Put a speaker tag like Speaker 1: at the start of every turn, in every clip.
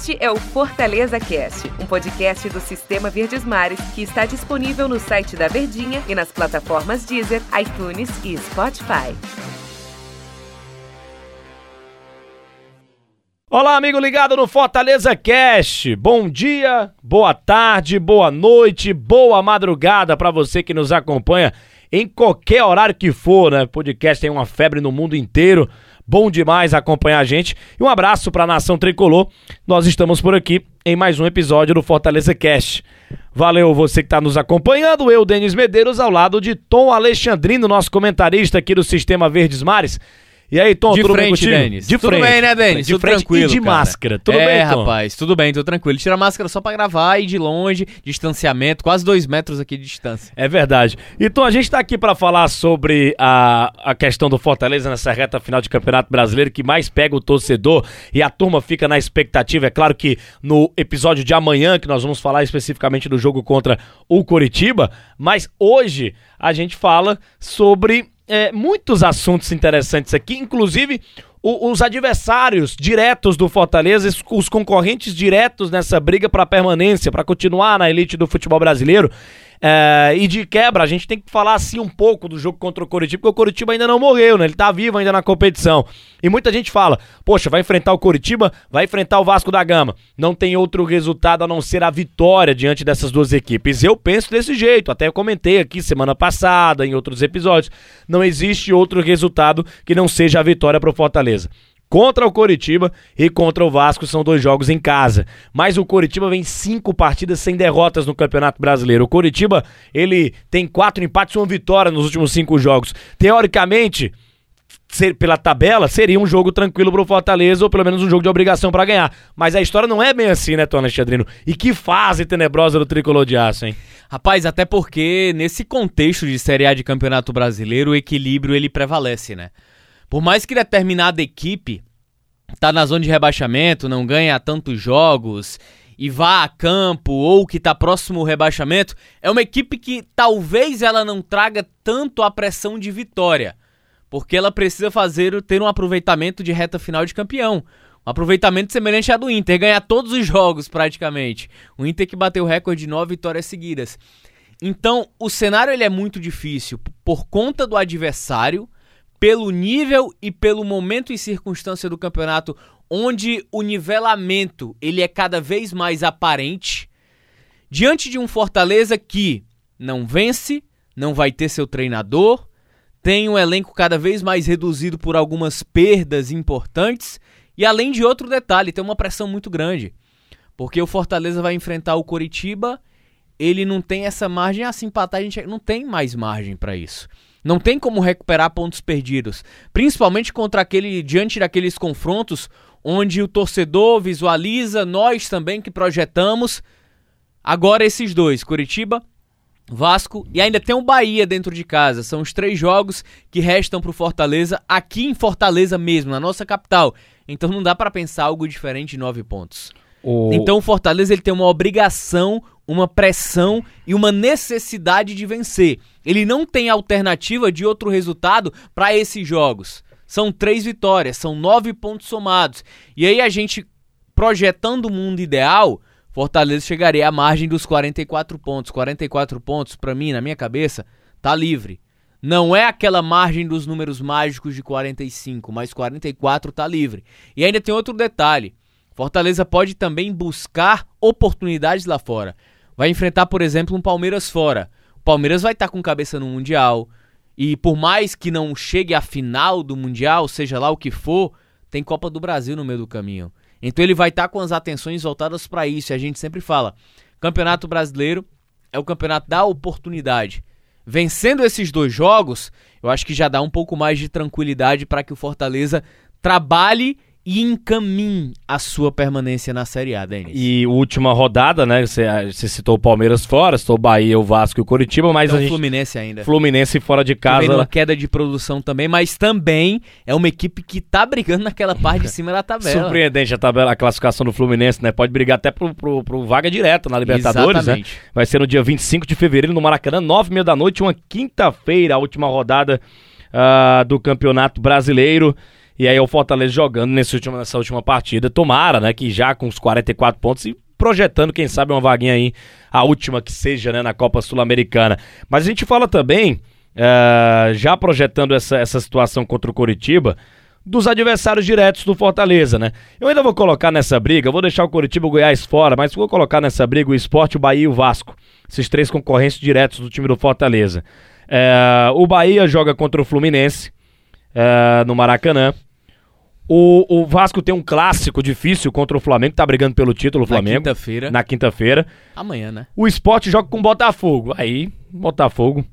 Speaker 1: Este é o Fortaleza Cast, um podcast do Sistema Verdes Mares que está disponível no site da Verdinha e nas plataformas Deezer, iTunes e Spotify.
Speaker 2: Olá, amigo ligado no Fortaleza Cast. Bom dia, boa tarde, boa noite, boa madrugada para você que nos acompanha em qualquer horário que for, né? O podcast tem uma febre no mundo inteiro. Bom demais acompanhar a gente. E um abraço para a nação tricolor. Nós estamos por aqui em mais um episódio do Fortaleza Cast. Valeu você que está nos acompanhando. Eu, Denis Medeiros, ao lado de Tom Alexandrino, nosso comentarista aqui do Sistema Verdes Mares. E aí, Tom,
Speaker 3: de
Speaker 2: tudo
Speaker 3: frente,
Speaker 2: bem
Speaker 3: Denis.
Speaker 2: De
Speaker 3: tudo
Speaker 2: frente.
Speaker 3: bem, né, Denis?
Speaker 2: De
Speaker 3: tudo
Speaker 2: frente
Speaker 3: tranquilo,
Speaker 2: e de
Speaker 3: cara.
Speaker 2: máscara. Tudo
Speaker 3: é,
Speaker 2: bem, Tom?
Speaker 3: rapaz, tudo bem, tudo tranquilo. Tira a máscara só pra gravar e de longe, distanciamento, quase dois metros aqui de distância.
Speaker 2: É verdade. Então a gente está aqui para falar sobre a, a questão do Fortaleza nessa reta final de Campeonato Brasileiro que mais pega o torcedor e a turma fica na expectativa. É claro que no episódio de amanhã, que nós vamos falar especificamente do jogo contra o Coritiba, mas hoje a gente fala sobre é, muitos assuntos interessantes aqui, inclusive o- os adversários diretos do Fortaleza, os- concorrentes diretos nessa briga para permanência, para continuar na elite do futebol brasileiro. É, e de quebra, a gente tem que falar assim um pouco do jogo contra o Coritiba, porque o Coritiba ainda não morreu, né? Ele tá vivo ainda na competição. E muita gente fala: "Poxa, vai enfrentar o Coritiba, vai enfrentar o Vasco da Gama. Não tem outro resultado a não ser a vitória diante dessas duas equipes". Eu penso desse jeito, até eu comentei aqui semana passada em outros episódios. Não existe outro resultado que não seja a vitória pro Fortaleza. Contra o Coritiba e contra o Vasco são dois jogos em casa. Mas o Coritiba vem cinco partidas sem derrotas no Campeonato Brasileiro. O Coritiba, ele tem quatro empates e uma vitória nos últimos cinco jogos. Teoricamente, ser- pela tabela, seria um jogo tranquilo pro Fortaleza, ou pelo menos um jogo de obrigação pra ganhar. Mas a história não é bem assim, né, Tony Alexandrino? E que fase tenebrosa do tricolor de aço, hein?
Speaker 3: Rapaz, até porque nesse contexto de Série A de Campeonato Brasileiro, o equilíbrio ele prevalece, né? Por mais que determinada equipe tá na zona de rebaixamento, não ganha tantos jogos e vá a campo ou que tá próximo ao rebaixamento, é uma equipe que talvez ela não traga tanto a pressão de vitória, porque ela precisa fazer ter um aproveitamento de reta final de campeão. Um aproveitamento semelhante ao do Inter, ganhar todos os jogos praticamente. O Inter que bateu o recorde de nove vitórias seguidas. Então, o cenário ele é muito difícil por conta do adversário, pelo nível e pelo momento e circunstância do campeonato, onde o nivelamento ele é cada vez mais aparente, diante de um Fortaleza que não vence, não vai ter seu treinador, tem um elenco cada vez mais reduzido por algumas perdas importantes e além de outro detalhe, tem uma pressão muito grande. Porque o Fortaleza vai enfrentar o Coritiba, ele não tem essa margem, ah, se empatar a gente não tem mais margem para isso. Não tem como recuperar pontos perdidos, principalmente contra aquele diante daqueles confrontos onde o torcedor visualiza, nós também que projetamos. Agora esses dois, Coritiba, Vasco e ainda tem o Bahia dentro de casa. São os três jogos que restam pro Fortaleza aqui em Fortaleza mesmo, na nossa capital. Então não dá para pensar algo diferente de nove pontos.
Speaker 2: O...
Speaker 3: Então o Fortaleza ele tem uma obrigação, uma pressão e uma necessidade de vencer. Ele não tem alternativa de outro resultado para esses jogos. São três vitórias, são nove pontos somados. E aí a gente projetando o mundo ideal, Fortaleza chegaria à margem dos 44 pontos. 44 pontos, para mim, na minha cabeça, tá livre. Não é aquela margem dos números mágicos de 45, mas 44 tá livre. E ainda tem outro detalhe. Fortaleza pode também buscar oportunidades lá fora. Vai enfrentar, por exemplo, um Palmeiras fora. O Palmeiras vai estar com cabeça no Mundial. E por mais que não chegue à final do Mundial, seja lá o que for, tem Copa do Brasil no meio do caminho. Então ele vai estar com as atenções voltadas para isso. E a gente sempre fala: Campeonato Brasileiro é o campeonato da oportunidade. Vencendo esses dois jogos, eu acho que já dá um pouco mais de tranquilidade para que o Fortaleza trabalhe e encaminhe a sua permanência na Série A, Denis.
Speaker 2: E última rodada, né? Você você citou o Palmeiras fora, citou o Bahia, o Vasco e o Curitiba, mas
Speaker 3: Então,
Speaker 2: a gente.
Speaker 3: Fluminense ainda.
Speaker 2: Fluminense fora de casa.
Speaker 3: numa queda de produção também, mas também é uma equipe que tá brigando naquela parte de cima da tabela.
Speaker 2: Surpreendente a tabela, a classificação do Fluminense, né? Pode brigar até pro, pro, pro vaga direta na Libertadores, né?
Speaker 3: Exatamente.
Speaker 2: Vai ser no dia 25 de fevereiro no Maracanã, nove e meia da noite, uma quinta-feira, a última rodada ah, do Campeonato Brasileiro. E aí o Fortaleza jogando nesse último, nessa última partida. Tomara, né? Que já com os 44 pontos e projetando, quem sabe, uma vaguinha aí, a última que seja, né, na Copa Sul-Americana. Mas a gente fala também, uh, já projetando essa, essa situação contra o Coritiba, dos adversários diretos do Fortaleza, né? Eu ainda vou colocar nessa briga, vou deixar o Coritiba e o Goiás fora, mas vou colocar nessa briga o Esporte, o Bahia e o Vasco. Esses três concorrentes diretos do time do Fortaleza. É, o Bahia joga contra o Fluminense é, no Maracanã. O, o, Vasco tem um clássico difícil contra o Flamengo, tá brigando pelo título, o Flamengo.
Speaker 3: Na quinta-feira.
Speaker 2: Na quinta-feira.
Speaker 3: Amanhã, né?
Speaker 2: O esporte joga com o Botafogo. Aí, Botafogo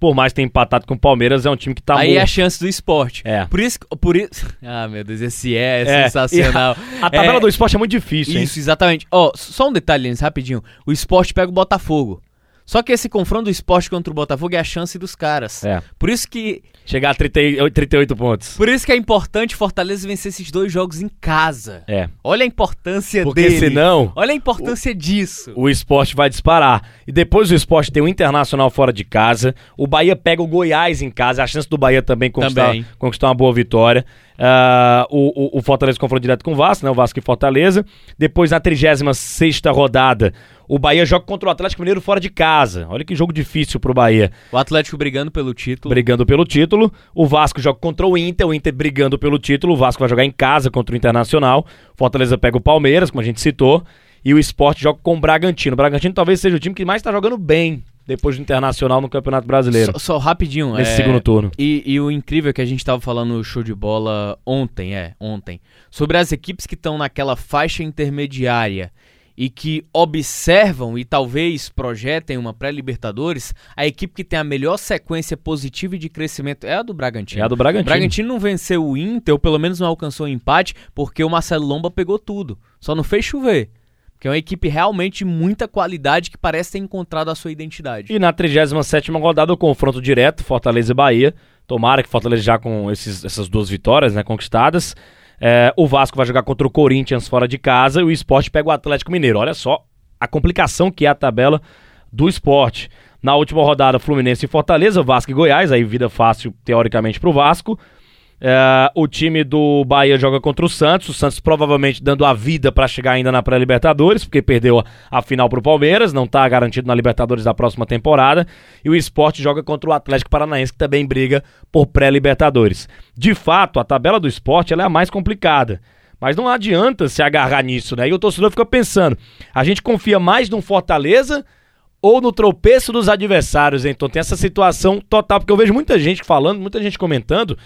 Speaker 2: por mais ter empatado com o Palmeiras, é um time que tá
Speaker 3: Aí morto. é a chance do esporte.
Speaker 2: É.
Speaker 3: Por isso, por isso... Ah, meu Deus, esse é, é sensacional.
Speaker 2: A, a, tabela é, do esporte é muito difícil,
Speaker 3: Isso, hein? exatamente. Ó, oh, só um detalhe, rapidinho. O esporte pega o Botafogo. Só que esse confronto do esporte contra o Botafogo é a chance dos caras.
Speaker 2: É.
Speaker 3: Por isso que.
Speaker 2: Chegar a 38, 38 pontos.
Speaker 3: Por isso que é importante Fortaleza vencer esses dois jogos em casa.
Speaker 2: É.
Speaker 3: Olha a importância
Speaker 2: Porque
Speaker 3: dele.
Speaker 2: senão.
Speaker 3: Olha a importância
Speaker 2: o,
Speaker 3: disso.
Speaker 2: O esporte vai disparar. E depois o esporte tem o Internacional fora de casa. O Bahia pega o Goiás em casa. A chance do Bahia também conquistar, também. conquistar uma boa vitória. Uh, o, o, Fortaleza confronto direto com o Vasco, né? O Vasco e Fortaleza. Depois, na 36 rodada, o Bahia joga contra o Atlético Mineiro fora de casa. Olha que jogo difícil pro Bahia.
Speaker 3: O Atlético brigando pelo título.
Speaker 2: Brigando pelo título. O Vasco joga contra o Inter, o Inter brigando pelo título. O Vasco vai jogar em casa contra o Internacional. Fortaleza pega o Palmeiras, como a gente citou. E o Esporte joga com o Bragantino. O Bragantino talvez seja o time que mais está jogando bem depois do Internacional no Campeonato Brasileiro.
Speaker 3: Só, só rapidinho.
Speaker 2: Nesse é... segundo turno.
Speaker 3: E, e, o incrível é que a gente estava falando no show de bola ontem, é, ontem, sobre as equipes que estão naquela faixa intermediária e que observam e talvez projetem uma pré-Libertadores, a equipe que tem a melhor sequência positiva e de crescimento é a do Bragantino.
Speaker 2: É a do Bragantino.
Speaker 3: O Bragantino não venceu o Inter, ou pelo menos não alcançou o empate, porque o Marcelo Lomba pegou tudo. Só não fez chover que é uma equipe realmente muita qualidade que parece ter encontrado a sua identidade.
Speaker 2: E na 37 rodada, o confronto direto, Fortaleza e Bahia. Tomara que Fortaleza já com esses, essas duas vitórias né, conquistadas. É, o Vasco vai jogar contra o Corinthians fora de casa e o esporte pega o Atlético Mineiro. Olha só a complicação que é a tabela do esporte. Na última rodada, Fluminense e Fortaleza, Vasco e Goiás, aí vida fácil teoricamente para o Vasco. É, o time do Bahia joga contra o Santos. O Santos provavelmente dando a vida para chegar ainda na pré-Libertadores, porque perdeu a, a final pro Palmeiras, não tá garantido na Libertadores da próxima temporada. E o esporte joga contra o Atlético Paranaense, que também briga por pré-Libertadores. De fato, a tabela do esporte é a mais complicada. Mas não adianta se agarrar nisso, né? E o torcedor fica pensando: a gente confia mais no Fortaleza ou no tropeço dos adversários? Então tem essa situação total, porque eu vejo muita gente falando, muita gente comentando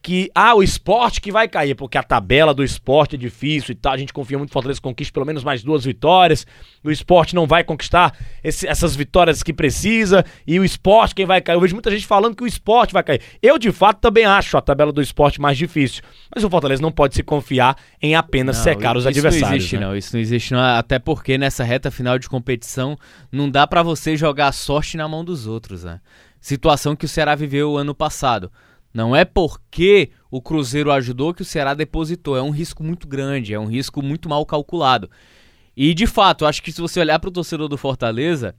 Speaker 2: que, ah, o esporte que vai cair, porque a tabela do esporte é difícil e tal, a gente confia muito que o Fortaleza conquiste pelo menos mais duas vitórias, o esporte não vai conquistar esse, essas vitórias que precisa, e o esporte quem vai cair, eu vejo muita gente falando que o esporte vai cair. Eu, de fato, também acho a tabela do esporte mais difícil, mas o Fortaleza não pode se confiar em apenas não, secar os adversários. Isso
Speaker 3: não existe,
Speaker 2: né?
Speaker 3: não, isso não existe, não, até porque nessa reta final de competição não dá para você jogar a sorte na mão dos outros, né? Situação que o Ceará viveu ano passado. Não é porque o Cruzeiro ajudou que o Ceará depositou. É um risco muito grande, é um risco muito mal calculado. E de fato, acho que se você olhar para o torcedor do Fortaleza,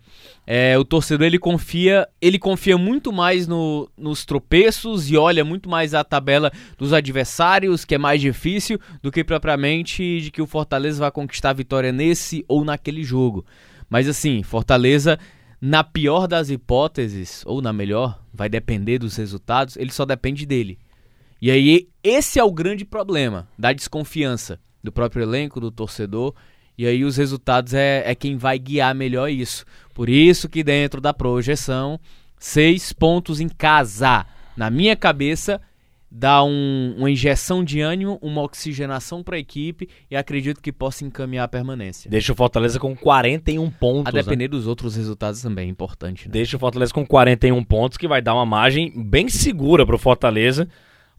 Speaker 3: é, o torcedor ele confia, ele confia muito mais no, nos tropeços e olha muito mais a tabela dos adversários, que é mais difícil, do que propriamente de que o Fortaleza vai conquistar a vitória nesse ou naquele jogo. Mas assim, Fortaleza na pior das hipóteses, ou na melhor, vai depender dos resultados, ele só depende dele. E aí, esse é o grande problema da desconfiança do próprio elenco, do torcedor. E aí, os resultados é, é quem vai guiar melhor isso. Por isso que, dentro da projeção, seis pontos em casa. Na minha cabeça, dá um, uma injeção de ânimo, uma oxigenação para a equipe e acredito que possa encaminhar a permanência.
Speaker 2: Deixa o Fortaleza com 41 pontos.
Speaker 3: A depender né? dos outros resultados também é importante. Né?
Speaker 2: Deixa o Fortaleza com 41 pontos, que vai dar uma margem bem segura para o Fortaleza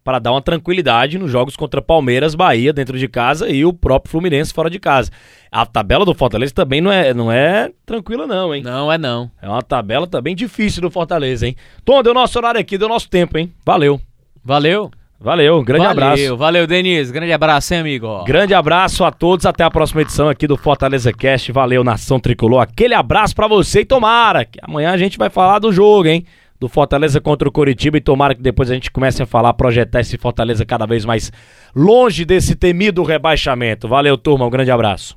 Speaker 2: para dar uma tranquilidade nos jogos contra Palmeiras, Bahia dentro de casa e o próprio Fluminense fora de casa. A tabela do Fortaleza também não é, não é tranquila não, hein?
Speaker 3: Não é não.
Speaker 2: É uma tabela também difícil do Fortaleza, hein? Tom, deu nosso horário aqui, deu nosso tempo, hein? Valeu.
Speaker 3: Valeu.
Speaker 2: Valeu, grande
Speaker 3: valeu,
Speaker 2: abraço.
Speaker 3: Valeu, Denise. Grande abraço, hein, amigo?
Speaker 2: Grande abraço a todos. Até a próxima edição aqui do Fortaleza Cast. Valeu, Nação Tricolor. Aquele abraço para você e tomara que amanhã a gente vai falar do jogo, hein? do Fortaleza contra o Coritiba e tomara que depois a gente comece a falar, projetar esse Fortaleza cada vez mais longe desse temido rebaixamento. Valeu, turma, um grande abraço.